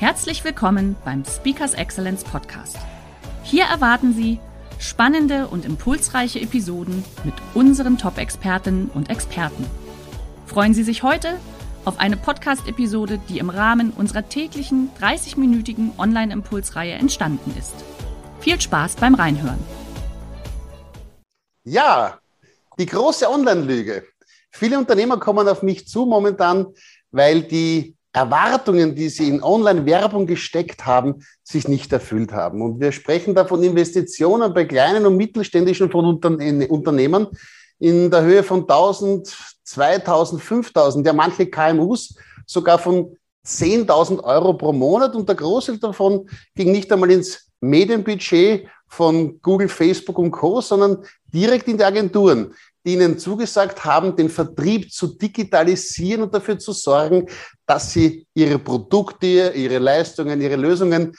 Herzlich willkommen beim Speakers Excellence Podcast. Hier erwarten Sie spannende und impulsreiche Episoden mit unseren Top-Expertinnen und Experten. Freuen Sie sich heute auf eine Podcast-Episode, die im Rahmen unserer täglichen 30-minütigen Online-Impulsreihe entstanden ist. Viel Spaß beim Reinhören. Ja, die große Online-Lüge. Viele Unternehmer kommen auf mich zu momentan, weil die Erwartungen, die sie in Online-Werbung gesteckt haben, sich nicht erfüllt haben. Und wir sprechen da von Investitionen bei kleinen und mittelständischen von Unternehmen in der Höhe von 1000, 2000, 5000, ja manche KMUs sogar von 10.000 Euro pro Monat und der Großteil davon ging nicht einmal ins Medienbudget von Google, Facebook und Co., sondern direkt in die Agenturen die ihnen zugesagt haben, den Vertrieb zu digitalisieren und dafür zu sorgen, dass sie ihre Produkte, ihre Leistungen, ihre Lösungen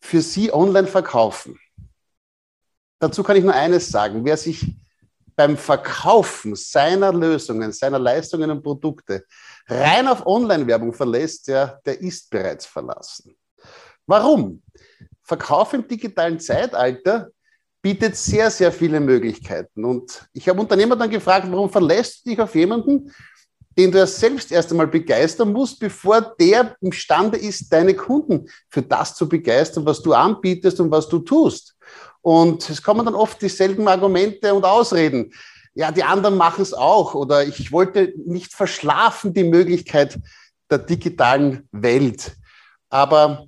für sie online verkaufen. Dazu kann ich nur eines sagen. Wer sich beim Verkaufen seiner Lösungen, seiner Leistungen und Produkte rein auf Online-Werbung verlässt, der, der ist bereits verlassen. Warum? Verkauf im digitalen Zeitalter bietet sehr, sehr viele Möglichkeiten. Und ich habe Unternehmer dann gefragt, warum verlässt du dich auf jemanden, den du ja selbst erst einmal begeistern musst, bevor der imstande ist, deine Kunden für das zu begeistern, was du anbietest und was du tust. Und es kommen dann oft dieselben Argumente und Ausreden. Ja, die anderen machen es auch. Oder ich wollte nicht verschlafen die Möglichkeit der digitalen Welt. Aber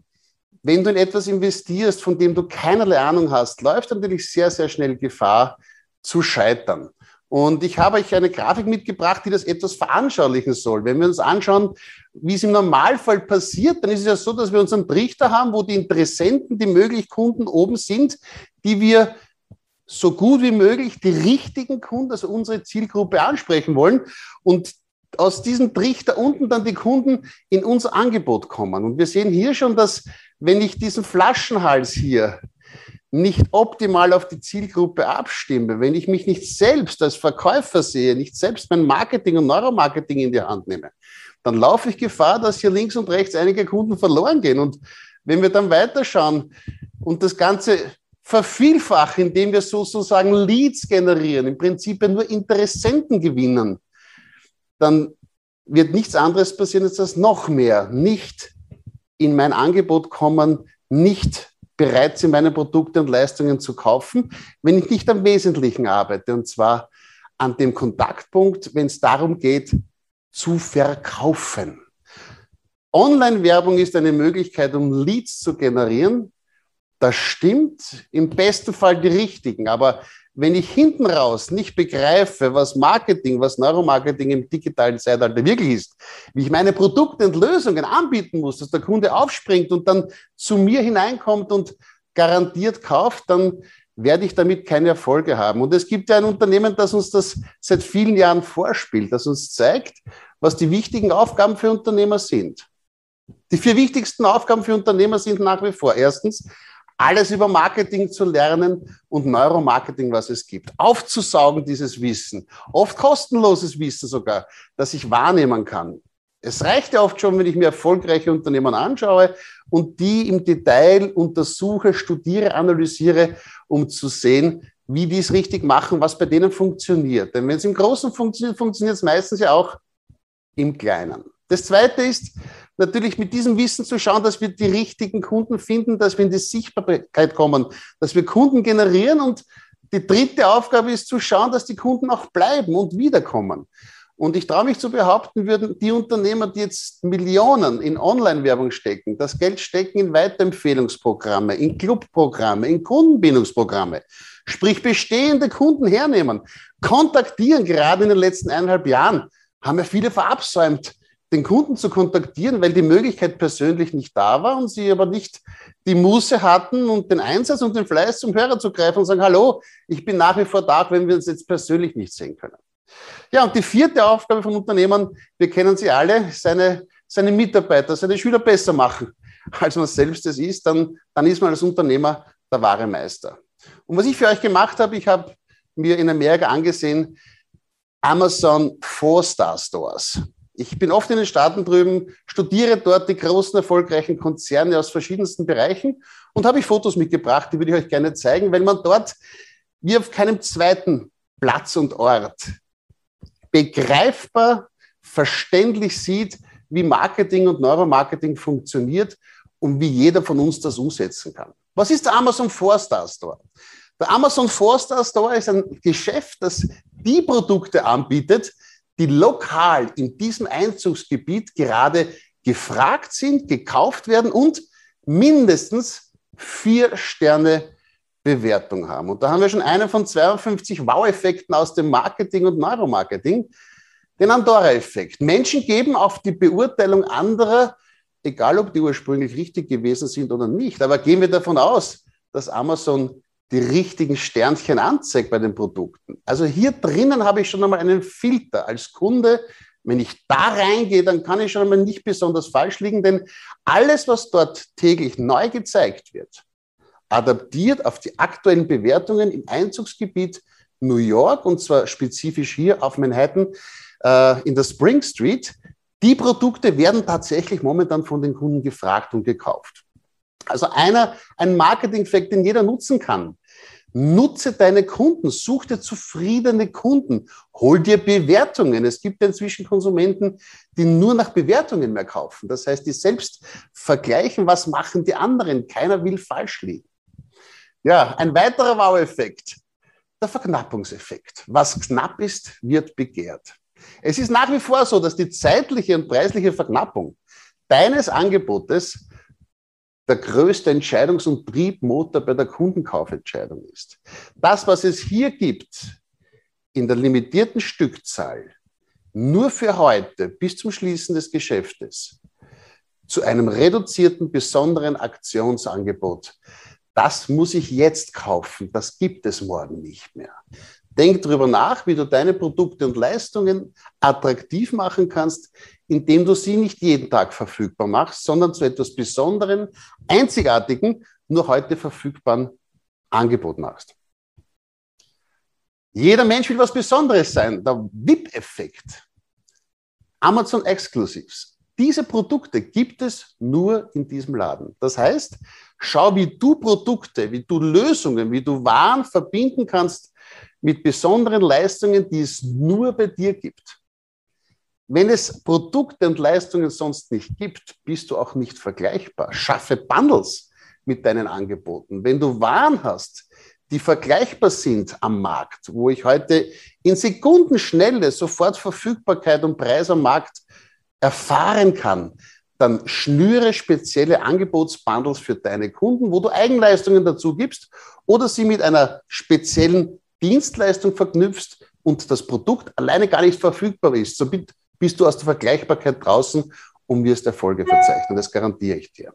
wenn du in etwas investierst, von dem du keinerlei Ahnung hast, läuft natürlich sehr, sehr schnell Gefahr zu scheitern. Und ich habe euch eine Grafik mitgebracht, die das etwas veranschaulichen soll. Wenn wir uns anschauen, wie es im Normalfall passiert, dann ist es ja so, dass wir unseren Trichter haben, wo die Interessenten, die möglichen Kunden oben sind, die wir so gut wie möglich die richtigen Kunden, also unsere Zielgruppe ansprechen wollen. Und aus diesem Trichter unten dann die Kunden in unser Angebot kommen. Und wir sehen hier schon, dass wenn ich diesen Flaschenhals hier nicht optimal auf die Zielgruppe abstimme, wenn ich mich nicht selbst als Verkäufer sehe, nicht selbst mein Marketing und Neuromarketing in die Hand nehme, dann laufe ich Gefahr, dass hier links und rechts einige Kunden verloren gehen. Und wenn wir dann weiterschauen und das Ganze vervielfachen, indem wir sozusagen Leads generieren, im Prinzip nur Interessenten gewinnen, dann wird nichts anderes passieren, als dass noch mehr nicht in mein Angebot kommen, nicht bereit sind, meine Produkte und Leistungen zu kaufen, wenn ich nicht am Wesentlichen arbeite, und zwar an dem Kontaktpunkt, wenn es darum geht, zu verkaufen. Online-Werbung ist eine Möglichkeit, um Leads zu generieren. Das stimmt, im besten Fall die richtigen, aber wenn ich hinten raus nicht begreife, was Marketing, was Neuromarketing im digitalen Zeitalter wirklich ist, wie ich meine Produkte und Lösungen anbieten muss, dass der Kunde aufspringt und dann zu mir hineinkommt und garantiert kauft, dann werde ich damit keine Erfolge haben. Und es gibt ja ein Unternehmen, das uns das seit vielen Jahren vorspielt, das uns zeigt, was die wichtigen Aufgaben für Unternehmer sind. Die vier wichtigsten Aufgaben für Unternehmer sind nach wie vor erstens alles über Marketing zu lernen und Neuromarketing, was es gibt. Aufzusaugen dieses Wissen, oft kostenloses Wissen sogar, das ich wahrnehmen kann. Es reicht ja oft schon, wenn ich mir erfolgreiche Unternehmen anschaue und die im Detail untersuche, studiere, analysiere, um zu sehen, wie die es richtig machen, was bei denen funktioniert. Denn wenn es im Großen funktioniert, funktioniert es meistens ja auch im Kleinen. Das Zweite ist, natürlich mit diesem Wissen zu schauen, dass wir die richtigen Kunden finden, dass wir in die Sichtbarkeit kommen, dass wir Kunden generieren. Und die dritte Aufgabe ist zu schauen, dass die Kunden auch bleiben und wiederkommen. Und ich traue mich zu behaupten, würden die Unternehmer, die jetzt Millionen in Online-Werbung stecken, das Geld stecken in Weiterempfehlungsprogramme, in Clubprogramme, in Kundenbindungsprogramme, sprich bestehende Kunden hernehmen, kontaktieren, gerade in den letzten eineinhalb Jahren, haben ja viele verabsäumt, den Kunden zu kontaktieren, weil die Möglichkeit persönlich nicht da war und sie aber nicht die Muße hatten und den Einsatz und den Fleiß zum Hörer zu greifen und sagen, hallo, ich bin nach wie vor da, wenn wir uns jetzt persönlich nicht sehen können. Ja, und die vierte Aufgabe von Unternehmern, wir kennen sie alle, seine, seine Mitarbeiter, seine Schüler besser machen, als man selbst es ist, dann, dann ist man als Unternehmer der wahre Meister. Und was ich für euch gemacht habe, ich habe mir in Amerika angesehen, Amazon Four-Star Stores. Ich bin oft in den Staaten drüben, studiere dort die großen erfolgreichen Konzerne aus verschiedensten Bereichen und habe ich Fotos mitgebracht, die würde ich euch gerne zeigen, weil man dort wie auf keinem zweiten Platz und Ort begreifbar, verständlich sieht, wie Marketing und Neuromarketing funktioniert und wie jeder von uns das umsetzen kann. Was ist der Amazon Four Star Store? Der Amazon Four Star Store ist ein Geschäft, das die Produkte anbietet, die lokal in diesem Einzugsgebiet gerade gefragt sind, gekauft werden und mindestens vier Sterne Bewertung haben. Und da haben wir schon einen von 52 Wow-Effekten aus dem Marketing und Neuromarketing, den Andorra-Effekt. Menschen geben auf die Beurteilung anderer, egal ob die ursprünglich richtig gewesen sind oder nicht, aber gehen wir davon aus, dass Amazon die richtigen Sternchen anzeigt bei den Produkten. Also hier drinnen habe ich schon einmal einen Filter als Kunde. Wenn ich da reingehe, dann kann ich schon einmal nicht besonders falsch liegen, denn alles, was dort täglich neu gezeigt wird, adaptiert auf die aktuellen Bewertungen im Einzugsgebiet New York und zwar spezifisch hier auf Manhattan äh, in der Spring Street. Die Produkte werden tatsächlich momentan von den Kunden gefragt und gekauft. Also einer, ein Marketing-Effekt, den jeder nutzen kann. Nutze deine Kunden, such dir zufriedene Kunden, hol dir Bewertungen. Es gibt inzwischen Konsumenten, die nur nach Bewertungen mehr kaufen. Das heißt, die selbst vergleichen, was machen die anderen. Keiner will falsch liegen. Ja, ein weiterer Wow-Effekt, der Verknappungseffekt. Was knapp ist, wird begehrt. Es ist nach wie vor so, dass die zeitliche und preisliche Verknappung deines Angebotes der größte Entscheidungs- und Triebmotor bei der Kundenkaufentscheidung ist. Das, was es hier gibt, in der limitierten Stückzahl, nur für heute bis zum Schließen des Geschäftes, zu einem reduzierten, besonderen Aktionsangebot, das muss ich jetzt kaufen, das gibt es morgen nicht mehr. Denk darüber nach, wie du deine Produkte und Leistungen attraktiv machen kannst, indem du sie nicht jeden Tag verfügbar machst, sondern zu etwas Besonderen, einzigartigen, nur heute verfügbaren Angebot machst. Jeder Mensch will was Besonderes sein. Der VIP-Effekt. Amazon Exclusives. Diese Produkte gibt es nur in diesem Laden. Das heißt, schau, wie du Produkte, wie du Lösungen, wie du Waren verbinden kannst mit besonderen Leistungen, die es nur bei dir gibt. Wenn es Produkte und Leistungen sonst nicht gibt, bist du auch nicht vergleichbar. Schaffe Bundles mit deinen Angeboten. Wenn du Waren hast, die vergleichbar sind am Markt, wo ich heute in Sekundenschnelle sofort Verfügbarkeit und Preis am Markt erfahren kann, dann schnüre spezielle Angebotsbundles für deine Kunden, wo du Eigenleistungen dazu gibst oder sie mit einer speziellen Dienstleistung verknüpfst und das Produkt alleine gar nicht verfügbar ist. So bist du aus der Vergleichbarkeit draußen und wirst Erfolge verzeichnen. Das garantiere ich dir.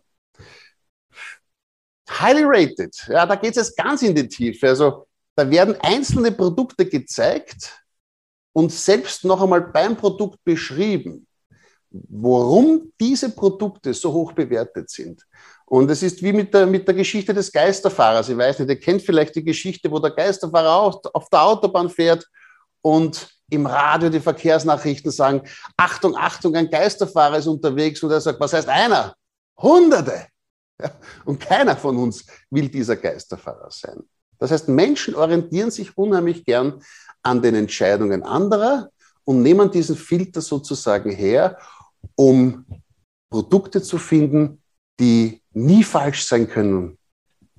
Highly rated, ja, da geht es jetzt ganz in die Tiefe. Also da werden einzelne Produkte gezeigt und selbst noch einmal beim Produkt beschrieben, warum diese Produkte so hoch bewertet sind. Und es ist wie mit der, mit der Geschichte des Geisterfahrers. Ich weiß nicht, ihr kennt vielleicht die Geschichte, wo der Geisterfahrer auch auf der Autobahn fährt und im Radio die Verkehrsnachrichten sagen, Achtung, Achtung, ein Geisterfahrer ist unterwegs und er sagt, was heißt einer? Hunderte. Und keiner von uns will dieser Geisterfahrer sein. Das heißt, Menschen orientieren sich unheimlich gern an den Entscheidungen anderer und nehmen diesen Filter sozusagen her, um Produkte zu finden, die nie falsch sein können,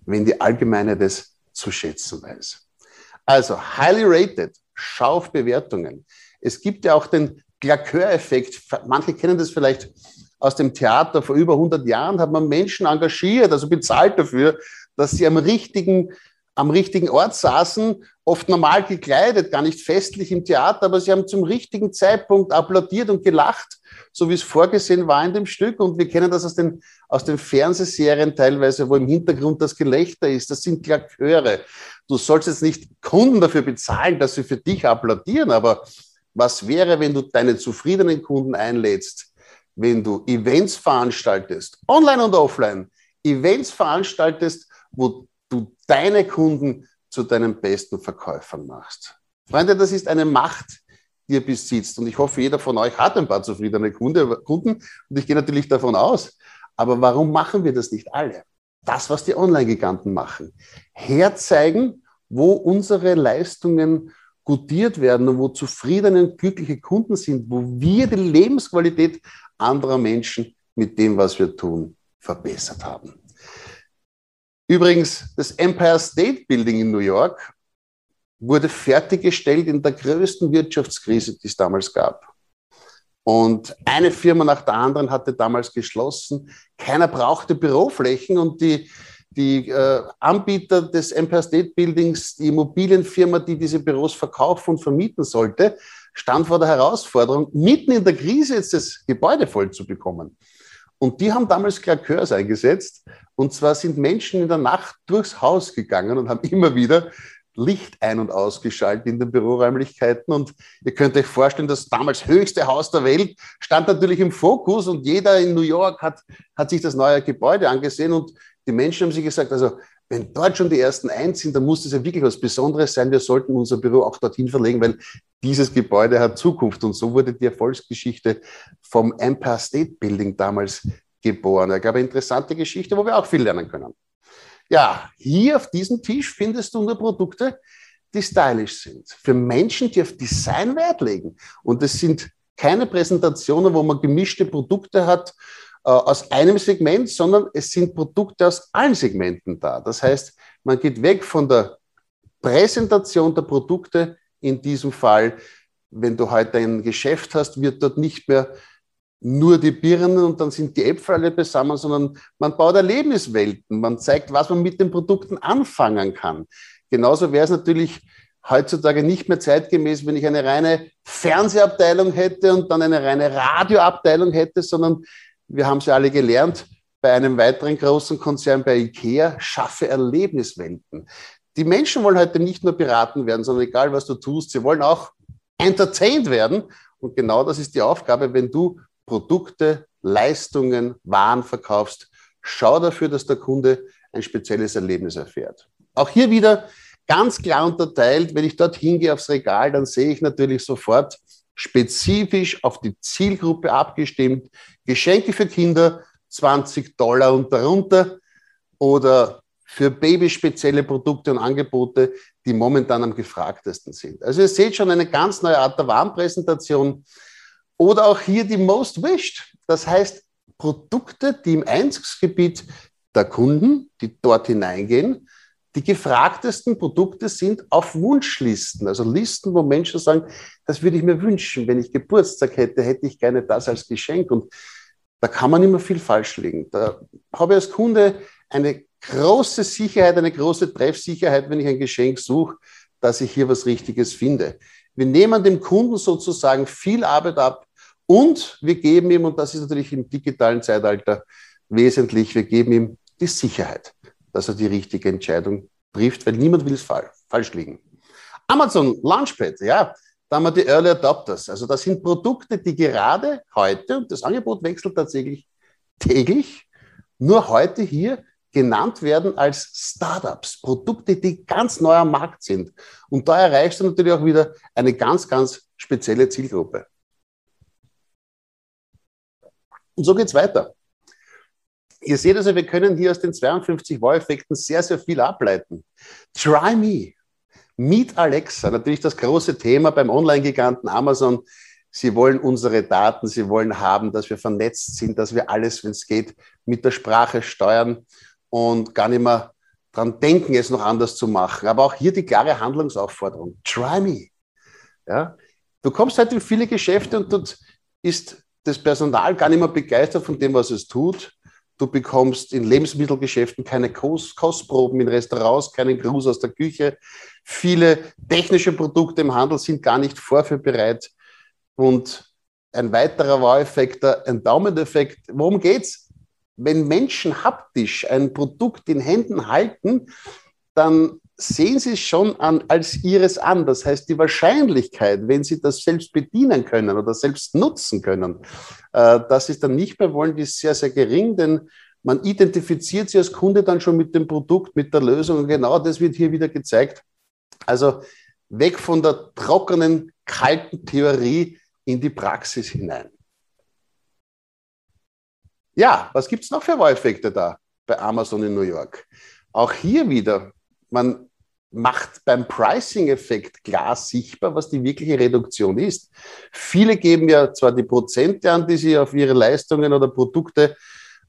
wenn die Allgemeine das zu schätzen weiß. Also, highly rated schau auf Bewertungen. Es gibt ja auch den Glaceur-Effekt. Manche kennen das vielleicht aus dem Theater. Vor über 100 Jahren hat man Menschen engagiert, also bezahlt dafür, dass sie am richtigen am richtigen Ort saßen, oft normal gekleidet, gar nicht festlich im Theater, aber sie haben zum richtigen Zeitpunkt applaudiert und gelacht, so wie es vorgesehen war in dem Stück. Und wir kennen das aus den, aus den Fernsehserien teilweise, wo im Hintergrund das Gelächter ist. Das sind Klaköre. Du sollst jetzt nicht Kunden dafür bezahlen, dass sie für dich applaudieren, aber was wäre, wenn du deine zufriedenen Kunden einlädst, wenn du Events veranstaltest, online und offline, Events veranstaltest, wo du deine Kunden zu deinen besten Verkäufern machst. Freunde, das ist eine Macht, die ihr besitzt. Und ich hoffe, jeder von euch hat ein paar zufriedene Kunden. Und ich gehe natürlich davon aus. Aber warum machen wir das nicht alle? Das, was die Online-Giganten machen. Herzeigen, wo unsere Leistungen gutiert werden und wo zufriedene und glückliche Kunden sind, wo wir die Lebensqualität anderer Menschen mit dem, was wir tun, verbessert haben. Übrigens, das Empire State Building in New York wurde fertiggestellt in der größten Wirtschaftskrise, die es damals gab. Und eine Firma nach der anderen hatte damals geschlossen. Keiner brauchte Büroflächen und die, die äh, Anbieter des Empire State Buildings, die Immobilienfirma, die diese Büros verkaufen und vermieten sollte, stand vor der Herausforderung, mitten in der Krise jetzt das Gebäude voll zu bekommen. Und die haben damals Klakeurs eingesetzt. Und zwar sind Menschen in der Nacht durchs Haus gegangen und haben immer wieder Licht ein- und ausgeschaltet in den Büroräumlichkeiten. Und ihr könnt euch vorstellen, das damals höchste Haus der Welt stand natürlich im Fokus und jeder in New York hat, hat sich das neue Gebäude angesehen und die Menschen haben sich gesagt, also wenn dort schon die ersten eins sind, dann muss das ja wirklich was Besonderes sein. Wir sollten unser Büro auch dorthin verlegen, weil dieses Gebäude hat Zukunft. Und so wurde die Erfolgsgeschichte vom Empire State Building damals geboren. Ich glaube, eine interessante Geschichte, wo wir auch viel lernen können. Ja, hier auf diesem Tisch findest du nur Produkte, die stylisch sind. Für Menschen, die auf Design Wert legen. Und es sind keine Präsentationen, wo man gemischte Produkte hat, aus einem Segment, sondern es sind Produkte aus allen Segmenten da. Das heißt, man geht weg von der Präsentation der Produkte. In diesem Fall, wenn du heute ein Geschäft hast, wird dort nicht mehr nur die Birnen und dann sind die Äpfel alle beisammen, sondern man baut Erlebniswelten. Man zeigt, was man mit den Produkten anfangen kann. Genauso wäre es natürlich heutzutage nicht mehr zeitgemäß, wenn ich eine reine Fernsehabteilung hätte und dann eine reine Radioabteilung hätte, sondern wir haben sie alle gelernt, bei einem weiteren großen Konzern, bei IKEA, schaffe Erlebniswelten. Die Menschen wollen heute nicht nur beraten werden, sondern egal was du tust, sie wollen auch entertained werden. Und genau das ist die Aufgabe, wenn du Produkte, Leistungen, Waren verkaufst. Schau dafür, dass der Kunde ein spezielles Erlebnis erfährt. Auch hier wieder ganz klar unterteilt. Wenn ich dort hingehe aufs Regal, dann sehe ich natürlich sofort, spezifisch auf die Zielgruppe abgestimmt. Geschenke für Kinder 20 Dollar und darunter oder für Babys spezielle Produkte und Angebote, die momentan am gefragtesten sind. Also ihr seht schon eine ganz neue Art der Warenpräsentation oder auch hier die Most Wished. Das heißt, Produkte, die im Einzugsgebiet der Kunden, die dort hineingehen, die gefragtesten Produkte sind auf Wunschlisten, also Listen, wo Menschen sagen, das würde ich mir wünschen. Wenn ich Geburtstag hätte, hätte ich gerne das als Geschenk. Und da kann man immer viel falsch liegen. Da habe ich als Kunde eine große Sicherheit, eine große Treffsicherheit, wenn ich ein Geschenk suche, dass ich hier was Richtiges finde. Wir nehmen dem Kunden sozusagen viel Arbeit ab und wir geben ihm, und das ist natürlich im digitalen Zeitalter wesentlich, wir geben ihm die Sicherheit dass er die richtige Entscheidung trifft, weil niemand will es falsch liegen. Amazon Launchpad, ja, da haben wir die Early Adopters. Also das sind Produkte, die gerade heute, und das Angebot wechselt tatsächlich täglich, nur heute hier genannt werden als Startups, Produkte, die ganz neu am Markt sind. Und da erreichst du natürlich auch wieder eine ganz, ganz spezielle Zielgruppe. Und so geht es weiter. Ihr seht also, wir können hier aus den 52 Wow-Effekten sehr, sehr viel ableiten. Try Me. Meet Alexa, natürlich das große Thema beim Online-Giganten Amazon. Sie wollen unsere Daten, sie wollen haben, dass wir vernetzt sind, dass wir alles, wenn es geht, mit der Sprache steuern und gar nicht mehr dran denken, es noch anders zu machen. Aber auch hier die klare Handlungsaufforderung. Try me. Ja? Du kommst halt in viele Geschäfte und dort ist das Personal gar nicht mehr begeistert von dem, was es tut. Du bekommst in Lebensmittelgeschäften keine Kostproben, in Restaurants keinen Gruß aus der Küche. Viele technische Produkte im Handel sind gar nicht vorführbereit. Und ein weiterer Wow-Effekt, ein Daumeneffekt. Worum geht's? Wenn Menschen haptisch ein Produkt in Händen halten, dann sehen Sie es schon an, als Ihres an. Das heißt, die Wahrscheinlichkeit, wenn Sie das selbst bedienen können oder selbst nutzen können, äh, dass Sie es dann nicht mehr wollen, die ist sehr, sehr gering, denn man identifiziert sich als Kunde dann schon mit dem Produkt, mit der Lösung. Und genau das wird hier wieder gezeigt. Also weg von der trockenen, kalten Theorie in die Praxis hinein. Ja, was gibt es noch für Wow-Effekte da bei Amazon in New York? Auch hier wieder, man macht beim Pricing-Effekt klar sichtbar, was die wirkliche Reduktion ist. Viele geben ja zwar die Prozente an, die sie auf ihre Leistungen oder Produkte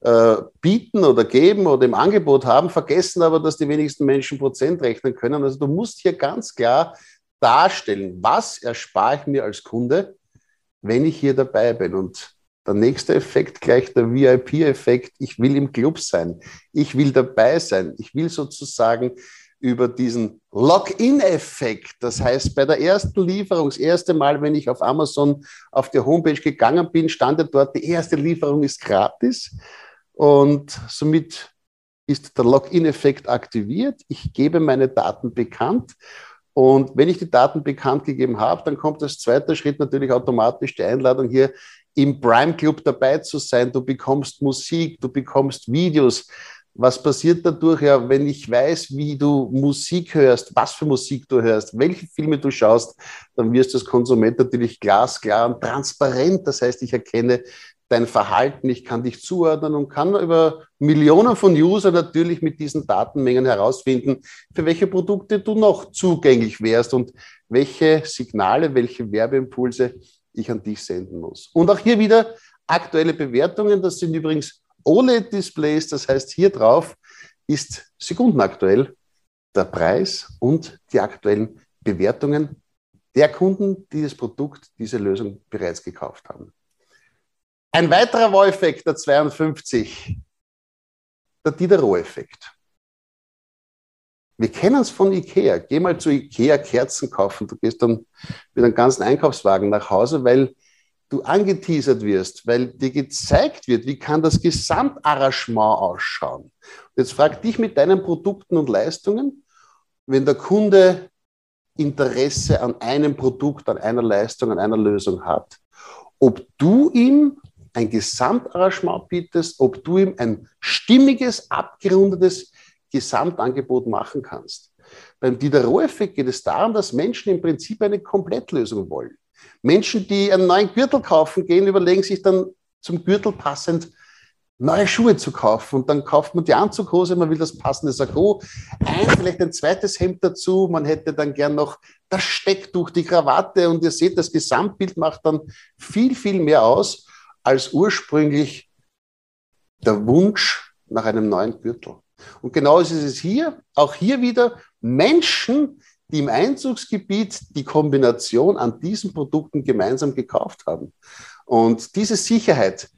äh, bieten oder geben oder im Angebot haben, vergessen aber, dass die wenigsten Menschen Prozent rechnen können. Also du musst hier ganz klar darstellen, was erspare ich mir als Kunde, wenn ich hier dabei bin. Und der nächste Effekt gleich der VIP-Effekt. Ich will im Club sein. Ich will dabei sein. Ich will sozusagen über diesen Login-Effekt. Das heißt, bei der ersten Lieferung, das erste Mal, wenn ich auf Amazon auf die Homepage gegangen bin, stand dort, die erste Lieferung ist gratis. Und somit ist der Login-Effekt aktiviert. Ich gebe meine Daten bekannt. Und wenn ich die Daten bekannt gegeben habe, dann kommt als zweiter Schritt natürlich automatisch die Einladung hier im Prime Club dabei zu sein. Du bekommst Musik, du bekommst Videos, was passiert dadurch, ja, wenn ich weiß, wie du Musik hörst, was für Musik du hörst, welche Filme du schaust, dann wirst du als Konsument natürlich glasklar und transparent. Das heißt, ich erkenne dein Verhalten, ich kann dich zuordnen und kann über Millionen von Usern natürlich mit diesen Datenmengen herausfinden, für welche Produkte du noch zugänglich wärst und welche Signale, welche Werbeimpulse ich an dich senden muss. Und auch hier wieder aktuelle Bewertungen. Das sind übrigens OLED-Displays, das heißt hier drauf ist sekundenaktuell der Preis und die aktuellen Bewertungen der Kunden, die das Produkt, diese Lösung bereits gekauft haben. Ein weiterer Wow-Effekt, der 52, der Diderot-Effekt. Wir kennen es von Ikea. Geh mal zu Ikea Kerzen kaufen. Du gehst dann mit einem ganzen Einkaufswagen nach Hause, weil du angeteasert wirst, weil dir gezeigt wird, wie kann das Gesamtarrangement ausschauen. Jetzt frag dich mit deinen Produkten und Leistungen, wenn der Kunde Interesse an einem Produkt, an einer Leistung, an einer Lösung hat, ob du ihm ein Gesamtarrangement bietest, ob du ihm ein stimmiges, abgerundetes Gesamtangebot machen kannst. Beim Diderot-Effekt geht es darum, dass Menschen im Prinzip eine Komplettlösung wollen. Menschen, die einen neuen Gürtel kaufen gehen, überlegen sich dann zum Gürtel passend neue Schuhe zu kaufen. Und dann kauft man die Anzughose, man will das passende Sakko, ein, vielleicht ein zweites Hemd dazu. Man hätte dann gern noch das Stecktuch, die Krawatte. Und ihr seht, das Gesamtbild macht dann viel, viel mehr aus als ursprünglich der Wunsch nach einem neuen Gürtel. Und genau ist es hier, auch hier wieder Menschen, die im Einzugsgebiet die Kombination an diesen Produkten gemeinsam gekauft haben. Und diese Sicherheit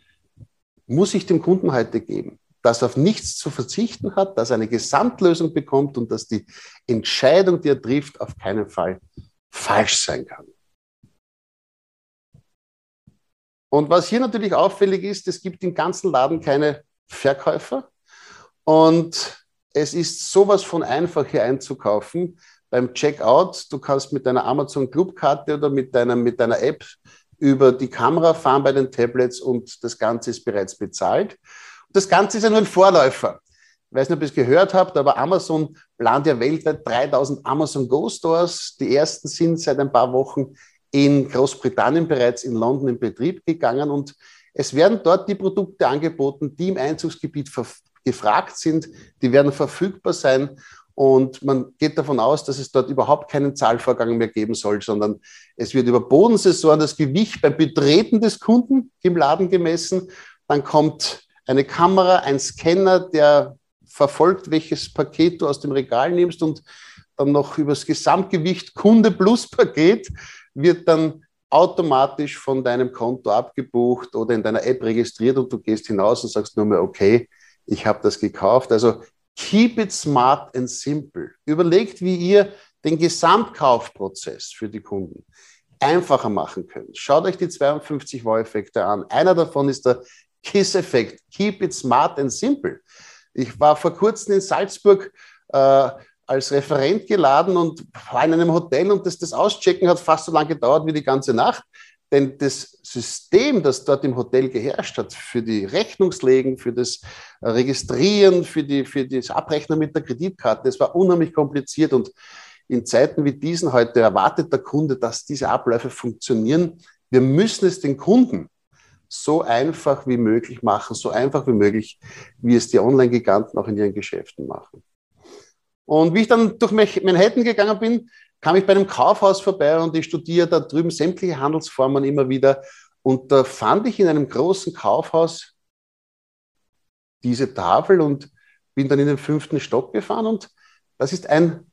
muss ich dem Kunden heute geben, dass er auf nichts zu verzichten hat, dass er eine Gesamtlösung bekommt und dass die Entscheidung, die er trifft, auf keinen Fall falsch sein kann. Und was hier natürlich auffällig ist, es gibt im ganzen Laden keine Verkäufer und es ist sowas von einfach hier einzukaufen beim Checkout, du kannst mit deiner Amazon Clubkarte oder mit deiner, mit deiner App über die Kamera fahren bei den Tablets und das Ganze ist bereits bezahlt. Das Ganze ist ja nur ein Vorläufer. Ich weiß nicht, ob ihr es gehört habt, aber Amazon plant ja weltweit 3000 Amazon Go Stores. Die ersten sind seit ein paar Wochen in Großbritannien bereits in London in Betrieb gegangen und es werden dort die Produkte angeboten, die im Einzugsgebiet gefragt sind, die werden verfügbar sein und man geht davon aus, dass es dort überhaupt keinen Zahlvorgang mehr geben soll, sondern es wird über Bodensaison das Gewicht beim Betreten des Kunden im Laden gemessen. Dann kommt eine Kamera, ein Scanner, der verfolgt, welches Paket du aus dem Regal nimmst und dann noch über das Gesamtgewicht Kunde plus Paket wird dann automatisch von deinem Konto abgebucht oder in deiner App registriert und du gehst hinaus und sagst nur mehr, okay, ich habe das gekauft. Also keep it smart and simple. Überlegt, wie ihr den Gesamtkaufprozess für die Kunden einfacher machen könnt. Schaut euch die 52 Wow-Effekte an. Einer davon ist der KISS-Effekt. Keep it smart and simple. Ich war vor kurzem in Salzburg äh, als Referent geladen und war in einem Hotel und das, das Auschecken hat fast so lange gedauert wie die ganze Nacht. Denn das System, das dort im Hotel geherrscht hat, für die Rechnungslegen, für das Registrieren, für, die, für das Abrechnen mit der Kreditkarte, das war unheimlich kompliziert. Und in Zeiten wie diesen heute erwartet der Kunde, dass diese Abläufe funktionieren. Wir müssen es den Kunden so einfach wie möglich machen, so einfach wie möglich, wie es die Online-Giganten auch in ihren Geschäften machen. Und wie ich dann durch Manhattan gegangen bin, kam ich bei einem Kaufhaus vorbei und ich studiere da drüben sämtliche Handelsformen immer wieder. Und da fand ich in einem großen Kaufhaus diese Tafel und bin dann in den fünften Stock gefahren. Und das ist ein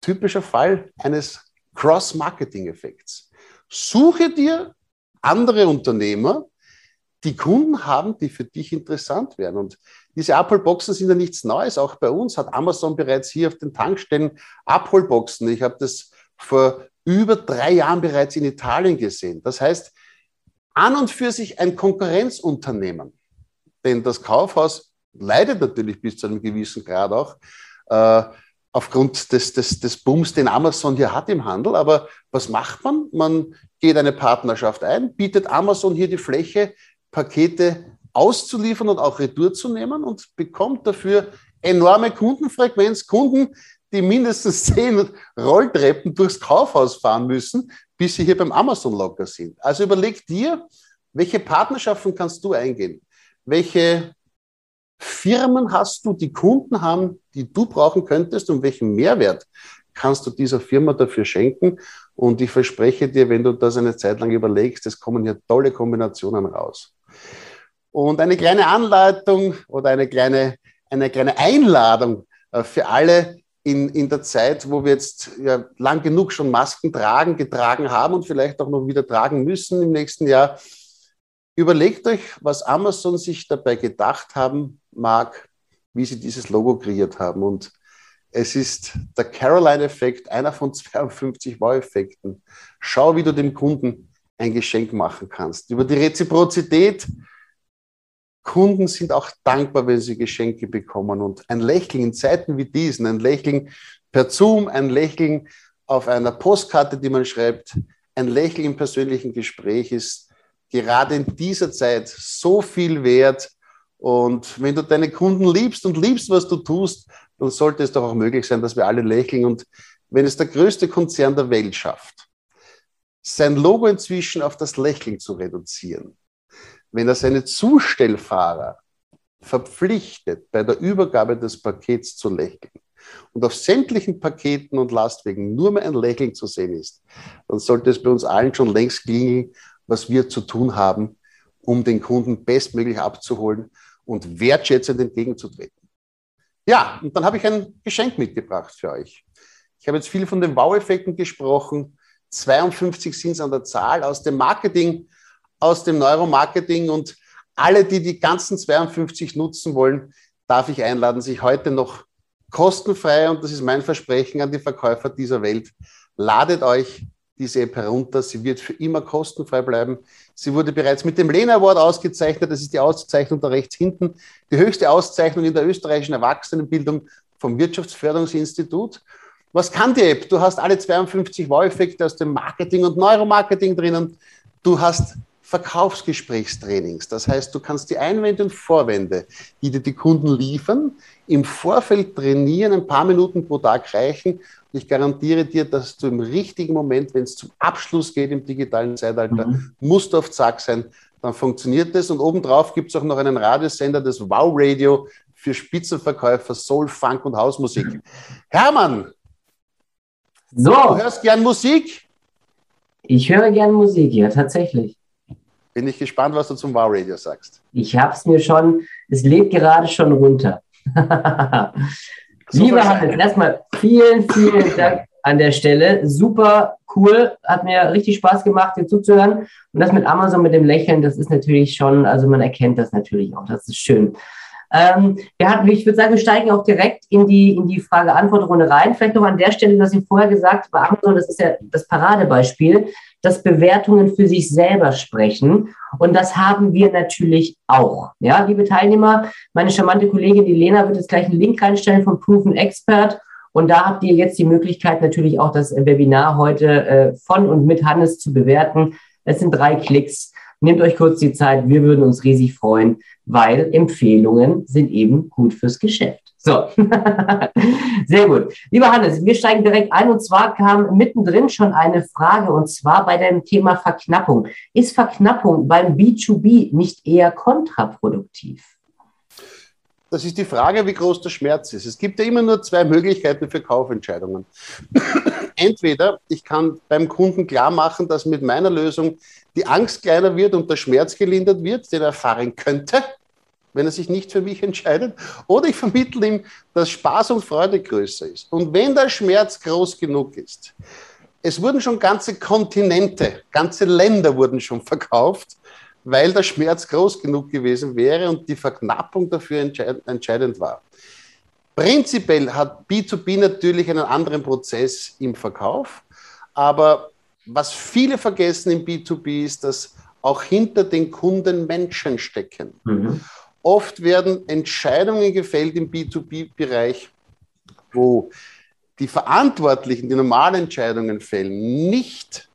typischer Fall eines Cross-Marketing-Effekts. Suche dir andere Unternehmer, die Kunden haben, die für dich interessant wären. Und diese Abholboxen sind ja nichts Neues. Auch bei uns hat Amazon bereits hier auf den Tankstellen Abholboxen. Ich habe das vor über drei Jahren bereits in Italien gesehen. Das heißt, an und für sich ein Konkurrenzunternehmen. Denn das Kaufhaus leidet natürlich bis zu einem gewissen Grad auch äh, aufgrund des, des, des Booms, den Amazon hier hat im Handel. Aber was macht man? Man geht eine Partnerschaft ein, bietet Amazon hier die Fläche, Pakete auszuliefern und auch retour zu nehmen und bekommt dafür enorme Kundenfrequenz, Kunden, die mindestens zehn Rolltreppen durchs Kaufhaus fahren müssen, bis sie hier beim Amazon locker sind. Also überleg dir, welche Partnerschaften kannst du eingehen? Welche Firmen hast du, die Kunden haben, die du brauchen könntest und welchen Mehrwert kannst du dieser Firma dafür schenken? Und ich verspreche dir, wenn du das eine Zeit lang überlegst, es kommen hier tolle Kombinationen raus. Und eine kleine Anleitung oder eine kleine, eine kleine Einladung äh, für alle in, in der Zeit, wo wir jetzt ja, lang genug schon Masken tragen, getragen haben und vielleicht auch noch wieder tragen müssen im nächsten Jahr. Überlegt euch, was Amazon sich dabei gedacht haben mag, wie sie dieses Logo kreiert haben. Und es ist der Caroline-Effekt, einer von 52 Wow-Effekten. Schau, wie du dem Kunden ein Geschenk machen kannst. Über die Reziprozität Kunden sind auch dankbar, wenn sie Geschenke bekommen. Und ein Lächeln in Zeiten wie diesen, ein Lächeln per Zoom, ein Lächeln auf einer Postkarte, die man schreibt, ein Lächeln im persönlichen Gespräch ist gerade in dieser Zeit so viel wert. Und wenn du deine Kunden liebst und liebst, was du tust, dann sollte es doch auch möglich sein, dass wir alle lächeln. Und wenn es der größte Konzern der Welt schafft, sein Logo inzwischen auf das Lächeln zu reduzieren, wenn er seine Zustellfahrer verpflichtet, bei der Übergabe des Pakets zu lächeln und auf sämtlichen Paketen und Lastwegen nur mehr ein Lächeln zu sehen ist, dann sollte es bei uns allen schon längst klingeln, was wir zu tun haben, um den Kunden bestmöglich abzuholen und wertschätzend entgegenzutreten. Ja, und dann habe ich ein Geschenk mitgebracht für euch. Ich habe jetzt viel von den Wow-Effekten gesprochen. 52 sind es an der Zahl aus dem Marketing aus dem Neuromarketing und alle, die die ganzen 52 nutzen wollen, darf ich einladen, sich heute noch kostenfrei, und das ist mein Versprechen an die Verkäufer dieser Welt, ladet euch diese App herunter. Sie wird für immer kostenfrei bleiben. Sie wurde bereits mit dem Lena Award ausgezeichnet. Das ist die Auszeichnung da rechts hinten. Die höchste Auszeichnung in der österreichischen Erwachsenenbildung vom Wirtschaftsförderungsinstitut. Was kann die App? Du hast alle 52 Wow-Effekte aus dem Marketing und Neuromarketing drinnen. Du hast Verkaufsgesprächstrainings. Das heißt, du kannst die Einwände und Vorwände, die dir die Kunden liefern, im Vorfeld trainieren, ein paar Minuten pro Tag reichen. Und ich garantiere dir, dass du im richtigen Moment, wenn es zum Abschluss geht im digitalen Zeitalter, mhm. musst du auf Zack sein. Dann funktioniert das. Und obendrauf gibt es auch noch einen Radiosender, das Wow Radio für Spitzenverkäufer, Soul, Funk und Hausmusik. Hermann, so. du hörst gern Musik? Ich höre gern Musik, ja, tatsächlich. Bin ich gespannt, was du zum Wow Radio sagst. Ich habe es mir schon, es lebt gerade schon runter. Lieber Hannes, erstmal vielen, vielen Dank an der Stelle. Super cool, hat mir richtig Spaß gemacht, dir zuzuhören. Und das mit Amazon, mit dem Lächeln, das ist natürlich schon, also man erkennt das natürlich auch, das ist schön. Ähm, wir hatten, ich würde sagen, wir steigen auch direkt in die, in die Frage-Antwort-Runde rein. Vielleicht noch an der Stelle, was ich vorher gesagt bei Amazon, das ist ja das Paradebeispiel, dass Bewertungen für sich selber sprechen. Und das haben wir natürlich auch. Ja, liebe Teilnehmer, meine charmante Kollegin, die Lena, wird jetzt gleich einen Link reinstellen von Proven Expert. Und da habt ihr jetzt die Möglichkeit, natürlich auch das Webinar heute äh, von und mit Hannes zu bewerten. Es sind drei Klicks. Nehmt euch kurz die Zeit. Wir würden uns riesig freuen, weil Empfehlungen sind eben gut fürs Geschäft. So, sehr gut. Lieber Hannes, wir steigen direkt ein und zwar kam mittendrin schon eine Frage und zwar bei dem Thema Verknappung. Ist Verknappung beim B2B nicht eher kontraproduktiv? Das ist die Frage, wie groß der Schmerz ist. Es gibt ja immer nur zwei Möglichkeiten für Kaufentscheidungen. Entweder ich kann beim Kunden klar machen, dass mit meiner Lösung die Angst kleiner wird und der Schmerz gelindert wird, den er erfahren könnte, wenn er sich nicht für mich entscheidet. Oder ich vermittle ihm, dass Spaß und Freude größer ist. Und wenn der Schmerz groß genug ist, es wurden schon ganze Kontinente, ganze Länder wurden schon verkauft, weil der Schmerz groß genug gewesen wäre und die Verknappung dafür entscheidend war. Prinzipiell hat B2B natürlich einen anderen Prozess im Verkauf, aber was viele vergessen im B2B ist, dass auch hinter den Kunden Menschen stecken. Mhm. Oft werden Entscheidungen gefällt im B2B-Bereich, wo die Verantwortlichen, die normalen Entscheidungen fällen, nicht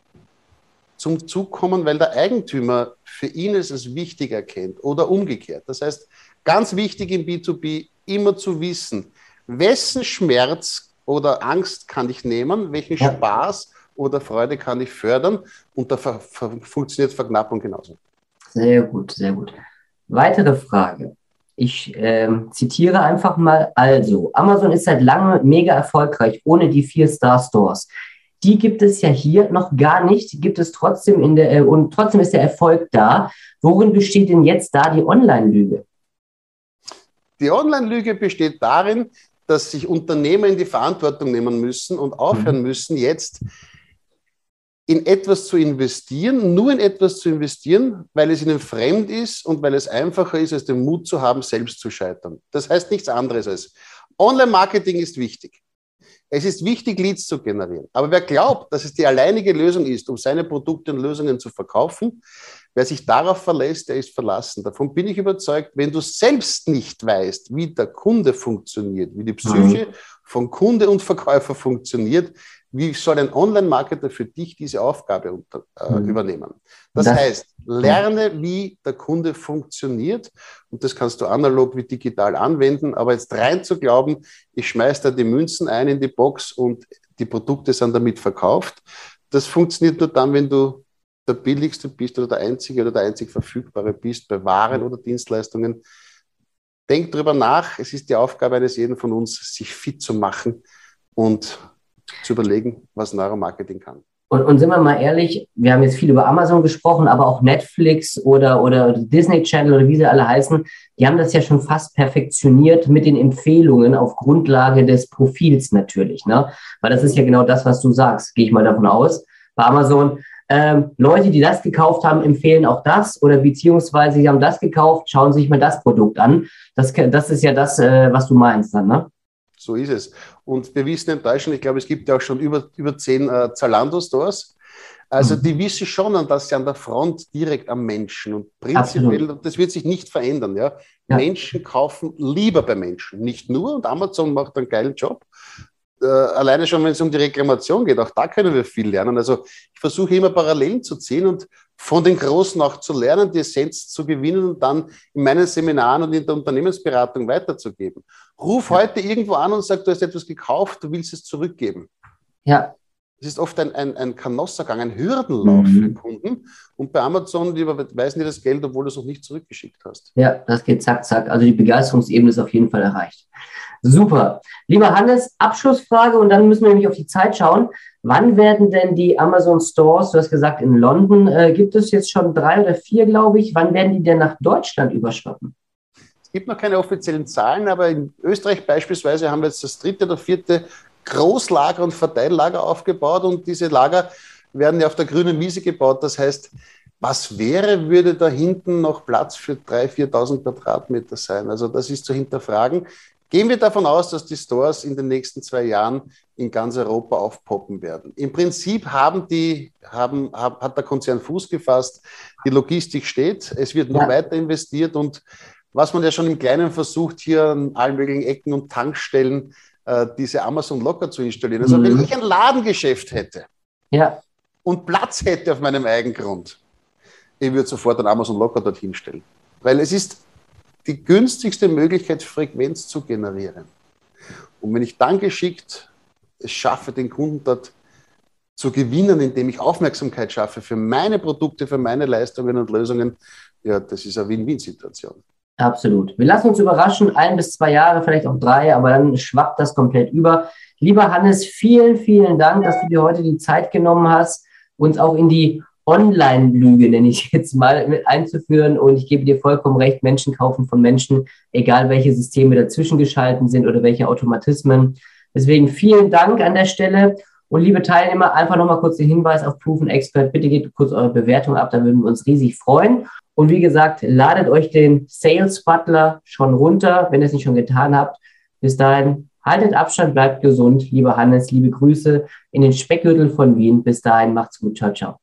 zum Zug kommen, weil der Eigentümer für ihn es als wichtig erkennt oder umgekehrt. Das heißt, ganz wichtig im B2B immer zu wissen, wessen Schmerz oder Angst kann ich nehmen, welchen. Spaß oder Freude kann ich fördern und da funktioniert Verknappung genauso. Sehr gut, sehr gut. Weitere Frage. Ich äh, zitiere einfach mal. Also, Amazon ist seit langem mega erfolgreich ohne die vier Star Stores die gibt es ja hier noch gar nicht, gibt es trotzdem in der, äh, und trotzdem ist der Erfolg da. Worin besteht denn jetzt da die Online-Lüge? Die Online-Lüge besteht darin, dass sich Unternehmer in die Verantwortung nehmen müssen und aufhören mhm. müssen, jetzt in etwas zu investieren, nur in etwas zu investieren, weil es ihnen fremd ist und weil es einfacher ist, als den Mut zu haben, selbst zu scheitern. Das heißt nichts anderes als Online-Marketing ist wichtig. Es ist wichtig, Leads zu generieren. Aber wer glaubt, dass es die alleinige Lösung ist, um seine Produkte und Lösungen zu verkaufen, wer sich darauf verlässt, der ist verlassen. Davon bin ich überzeugt, wenn du selbst nicht weißt, wie der Kunde funktioniert, wie die Psyche mhm. von Kunde und Verkäufer funktioniert, wie soll ein Online-Marketer für dich diese Aufgabe unter, äh, mhm. übernehmen? Das, das, heißt, lerne, wie der Kunde funktioniert und das kannst du analog wie digital anwenden, aber jetzt rein zu glauben, ich schmeiße da die Münzen ein in die Box und die Produkte sind damit verkauft, das funktioniert nur dann, wenn du der billigste bist oder der einzige oder der einzig verfügbare bist bei Waren oder Dienstleistungen. Denk drüber nach, es ist die Aufgabe eines jeden von uns, sich fit zu machen und zu überlegen, was Neuromarketing kann. Und, und sind wir mal ehrlich, wir haben jetzt viel über Amazon gesprochen, aber auch Netflix oder, oder Disney Channel oder wie sie alle heißen, die haben das ja schon fast perfektioniert mit den Empfehlungen auf Grundlage des Profils natürlich. Ne? Weil das ist ja genau das, was du sagst, gehe ich mal davon aus. Bei Amazon, ähm, Leute, die das gekauft haben, empfehlen auch das oder beziehungsweise sie haben das gekauft, schauen sich mal das Produkt an. Das, das ist ja das, äh, was du meinst dann, ne? So ist es. Und wir wissen in Deutschland, ich glaube, es gibt ja auch schon über, über zehn äh, Zalando-Stores. Also mhm. die wissen schon, dass sie an der Front direkt am Menschen und prinzipiell, Absolut. das wird sich nicht verändern. Ja? ja? Menschen kaufen lieber bei Menschen, nicht nur. Und Amazon macht einen geilen Job. Äh, alleine schon, wenn es um die Reklamation geht, auch da können wir viel lernen. Also ich versuche immer Parallelen zu ziehen und von den Großen auch zu lernen, die Essenz zu gewinnen und dann in meinen Seminaren und in der Unternehmensberatung weiterzugeben. Ruf ja. heute irgendwo an und sag, du hast etwas gekauft, du willst es zurückgeben. Ja. Es ist oft ein, ein, ein Kanossergang, ein Hürdenlauf mhm. für den Kunden. Und bei Amazon die überweisen dir das Geld, obwohl du es noch nicht zurückgeschickt hast. Ja, das geht zack, zack. Also die Begeisterungsebene ist auf jeden Fall erreicht. Super. Lieber Hannes, Abschlussfrage und dann müssen wir nämlich auf die Zeit schauen. Wann werden denn die Amazon Stores, du hast gesagt, in London äh, gibt es jetzt schon drei oder vier, glaube ich, wann werden die denn nach Deutschland überschwappen? Es gibt noch keine offiziellen Zahlen, aber in Österreich beispielsweise haben wir jetzt das dritte oder vierte Großlager und Verteillager aufgebaut und diese Lager werden ja auf der grünen Wiese gebaut. Das heißt, was wäre, würde da hinten noch Platz für 3.000, 4.000 Quadratmeter sein? Also das ist zu hinterfragen. Gehen wir davon aus, dass die Stores in den nächsten zwei Jahren in ganz Europa aufpoppen werden. Im Prinzip haben die, haben, hat der Konzern Fuß gefasst, die Logistik steht, es wird noch ja. weiter investiert und was man ja schon im Kleinen versucht, hier an allen möglichen Ecken und Tankstellen äh, diese Amazon Locker zu installieren. Also mhm. wenn ich ein Ladengeschäft hätte ja. und Platz hätte auf meinem Eigengrund, ich würde sofort einen Amazon Locker dorthin stellen. Weil es ist die günstigste Möglichkeit, Frequenz zu generieren. Und wenn ich dann geschickt es schaffe, den Kunden dort zu gewinnen, indem ich Aufmerksamkeit schaffe für meine Produkte, für meine Leistungen und Lösungen, ja, das ist eine Win-Win-Situation. Absolut. Wir lassen uns überraschen, ein bis zwei Jahre, vielleicht auch drei, aber dann schwappt das komplett über. Lieber Hannes, vielen, vielen Dank, dass du dir heute die Zeit genommen hast, uns auch in die Online-Lüge, nenne ich jetzt mal, mit einzuführen. Und ich gebe dir vollkommen recht, Menschen kaufen von Menschen, egal welche Systeme dazwischen geschalten sind oder welche Automatismen. Deswegen vielen Dank an der Stelle. Und liebe Teilnehmer, einfach nochmal kurz den Hinweis auf Proven Expert. Bitte gebt kurz eure Bewertung ab, da würden wir uns riesig freuen. Und wie gesagt, ladet euch den Sales Butler schon runter, wenn ihr es nicht schon getan habt. Bis dahin, haltet Abstand, bleibt gesund. Lieber Hannes, liebe Grüße in den Speckgürtel von Wien. Bis dahin, macht's gut. Ciao, ciao.